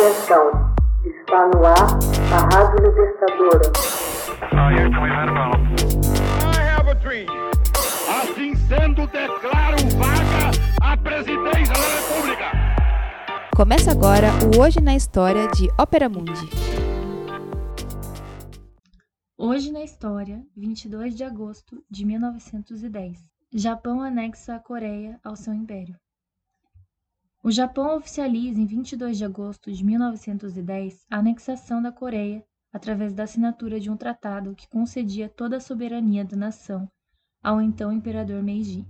Atenção, está no ar a Rádio Libertadora. Assim sendo, declaro vaga a presidência da República. Começa agora o Hoje na História de Ópera Mundi. Hoje na História, 22 de agosto de 1910. Japão anexa a Coreia ao seu império. O Japão oficializa em 22 de agosto de 1910 a anexação da Coreia através da assinatura de um tratado que concedia toda a soberania da nação ao então imperador Meiji.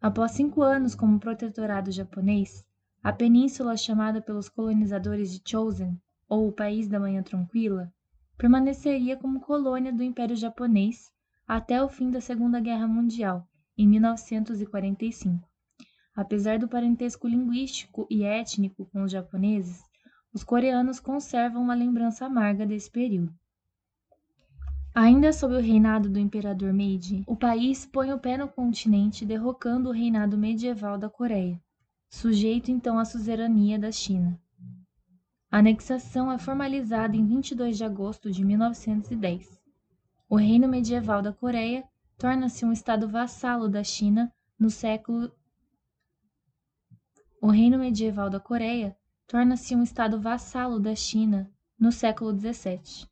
Após cinco anos como protetorado japonês, a península chamada pelos colonizadores de Chosen, ou o País da Manhã Tranquila, permaneceria como colônia do Império Japonês até o fim da Segunda Guerra Mundial, em 1945. Apesar do parentesco linguístico e étnico com os japoneses, os coreanos conservam uma lembrança amarga desse período. Ainda sob o reinado do imperador Meiji, o país põe o pé no continente, derrocando o reinado medieval da Coreia, sujeito então à suzerania da China. A anexação é formalizada em 22 de agosto de 1910. O reino medieval da Coreia torna-se um estado vassalo da China no século o reino medieval da Coreia torna-se um estado vassalo da China no século XVII.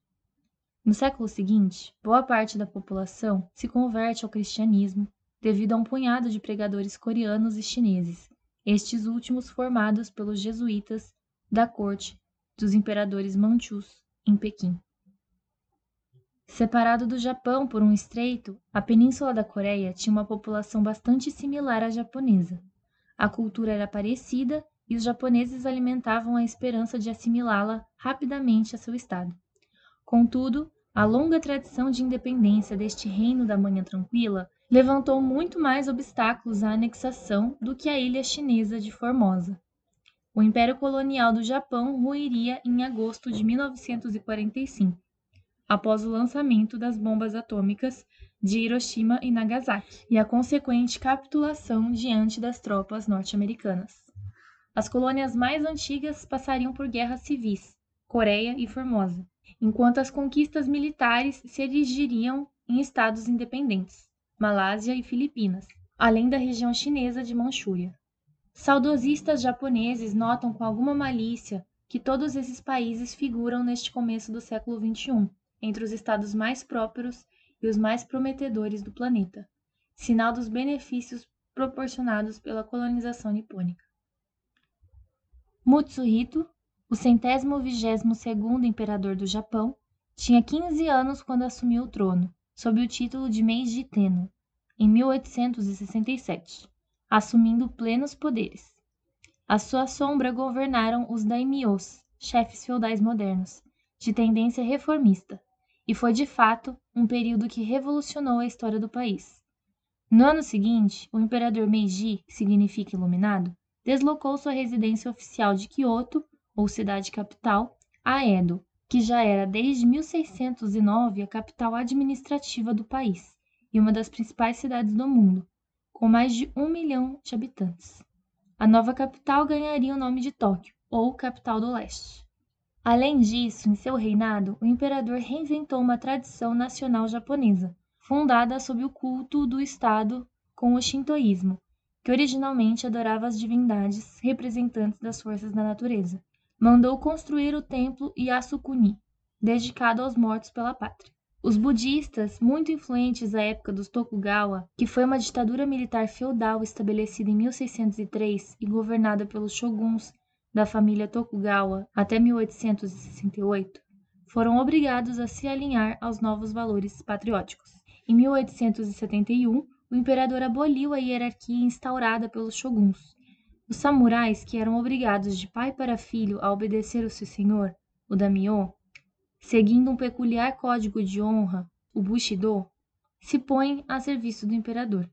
No século seguinte, boa parte da população se converte ao cristianismo devido a um punhado de pregadores coreanos e chineses, estes últimos formados pelos jesuítas da corte dos imperadores manchus em Pequim. Separado do Japão por um estreito, a península da Coreia tinha uma população bastante similar à japonesa, a cultura era parecida e os japoneses alimentavam a esperança de assimilá-la rapidamente a seu estado. Contudo, a longa tradição de independência deste reino da Manhã Tranquila levantou muito mais obstáculos à anexação do que a ilha chinesa de Formosa. O Império Colonial do Japão ruiria em agosto de 1945, após o lançamento das bombas atômicas de Hiroshima e Nagasaki e a consequente capitulação diante das tropas norte-americanas. As colônias mais antigas passariam por guerras civis, Coreia e Formosa, enquanto as conquistas militares se erigiriam em estados independentes, Malásia e Filipinas, além da região chinesa de Manchúria. Saudosistas japoneses notam com alguma malícia que todos esses países figuram neste começo do século XXI, entre os estados mais prósperos e os mais prometedores do planeta, sinal dos benefícios proporcionados pela colonização nipônica. Mutsuhito, o centésimo vigésimo segundo imperador do Japão, tinha 15 anos quando assumiu o trono, sob o título de Meiji Tenno, em 1867, assumindo plenos poderes. À sua sombra governaram os daimyos, chefes feudais modernos, de tendência reformista, e foi de fato um período que revolucionou a história do país. No ano seguinte, o imperador Meiji, que significa iluminado, deslocou sua residência oficial de Kyoto, ou cidade capital, a Edo, que já era desde 1609 a capital administrativa do país e uma das principais cidades do mundo, com mais de um milhão de habitantes. A nova capital ganharia o nome de Tóquio, ou Capital do Leste. Além disso, em seu reinado, o imperador reinventou uma tradição nacional japonesa, fundada sob o culto do Estado com o Shintoísmo, que originalmente adorava as divindades representantes das forças da natureza. Mandou construir o templo Yasukuni, dedicado aos mortos pela pátria. Os budistas, muito influentes à época dos Tokugawa, que foi uma ditadura militar feudal estabelecida em 1603 e governada pelos shoguns da família Tokugawa até 1868, foram obrigados a se alinhar aos novos valores patrióticos. Em 1871, o imperador aboliu a hierarquia instaurada pelos shoguns. Os samurais, que eram obrigados de pai para filho a obedecer ao seu senhor, o daimyo, seguindo um peculiar código de honra, o bushido, se põem a serviço do imperador.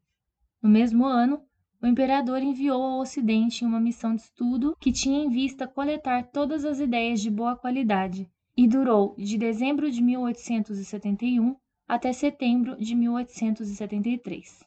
No mesmo ano, o imperador enviou ao Ocidente uma missão de estudo que tinha em vista coletar todas as ideias de boa qualidade e durou de dezembro de 1871 até setembro de 1873.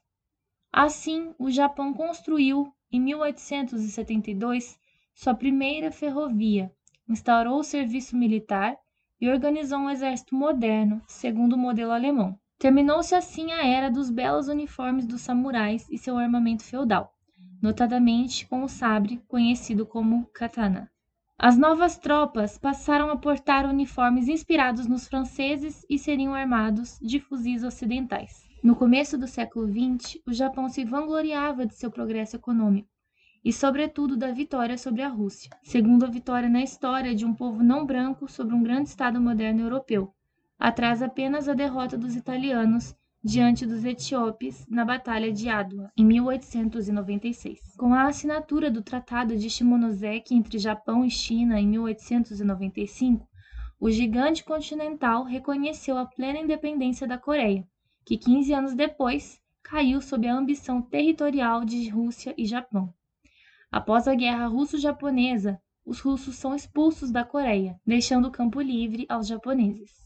Assim, o Japão construiu, em 1872, sua primeira ferrovia, instaurou o serviço militar e organizou um exército moderno, segundo o modelo alemão. Terminou-se assim a era dos belos uniformes dos samurais e seu armamento feudal, notadamente com o sabre conhecido como katana. As novas tropas passaram a portar uniformes inspirados nos franceses e seriam armados de fuzis ocidentais. No começo do século XX, o Japão se vangloriava de seu progresso econômico e, sobretudo, da vitória sobre a Rússia, segundo a vitória na história de um povo não branco sobre um grande Estado moderno europeu, atrás apenas a derrota dos italianos diante dos etíopes na Batalha de Adwa, em 1896. Com a assinatura do Tratado de Shimonoseki entre Japão e China em 1895, o gigante continental reconheceu a plena independência da Coreia, que 15 anos depois caiu sob a ambição territorial de Rússia e Japão. Após a Guerra Russo-Japonesa, os russos são expulsos da Coreia, deixando o campo livre aos japoneses.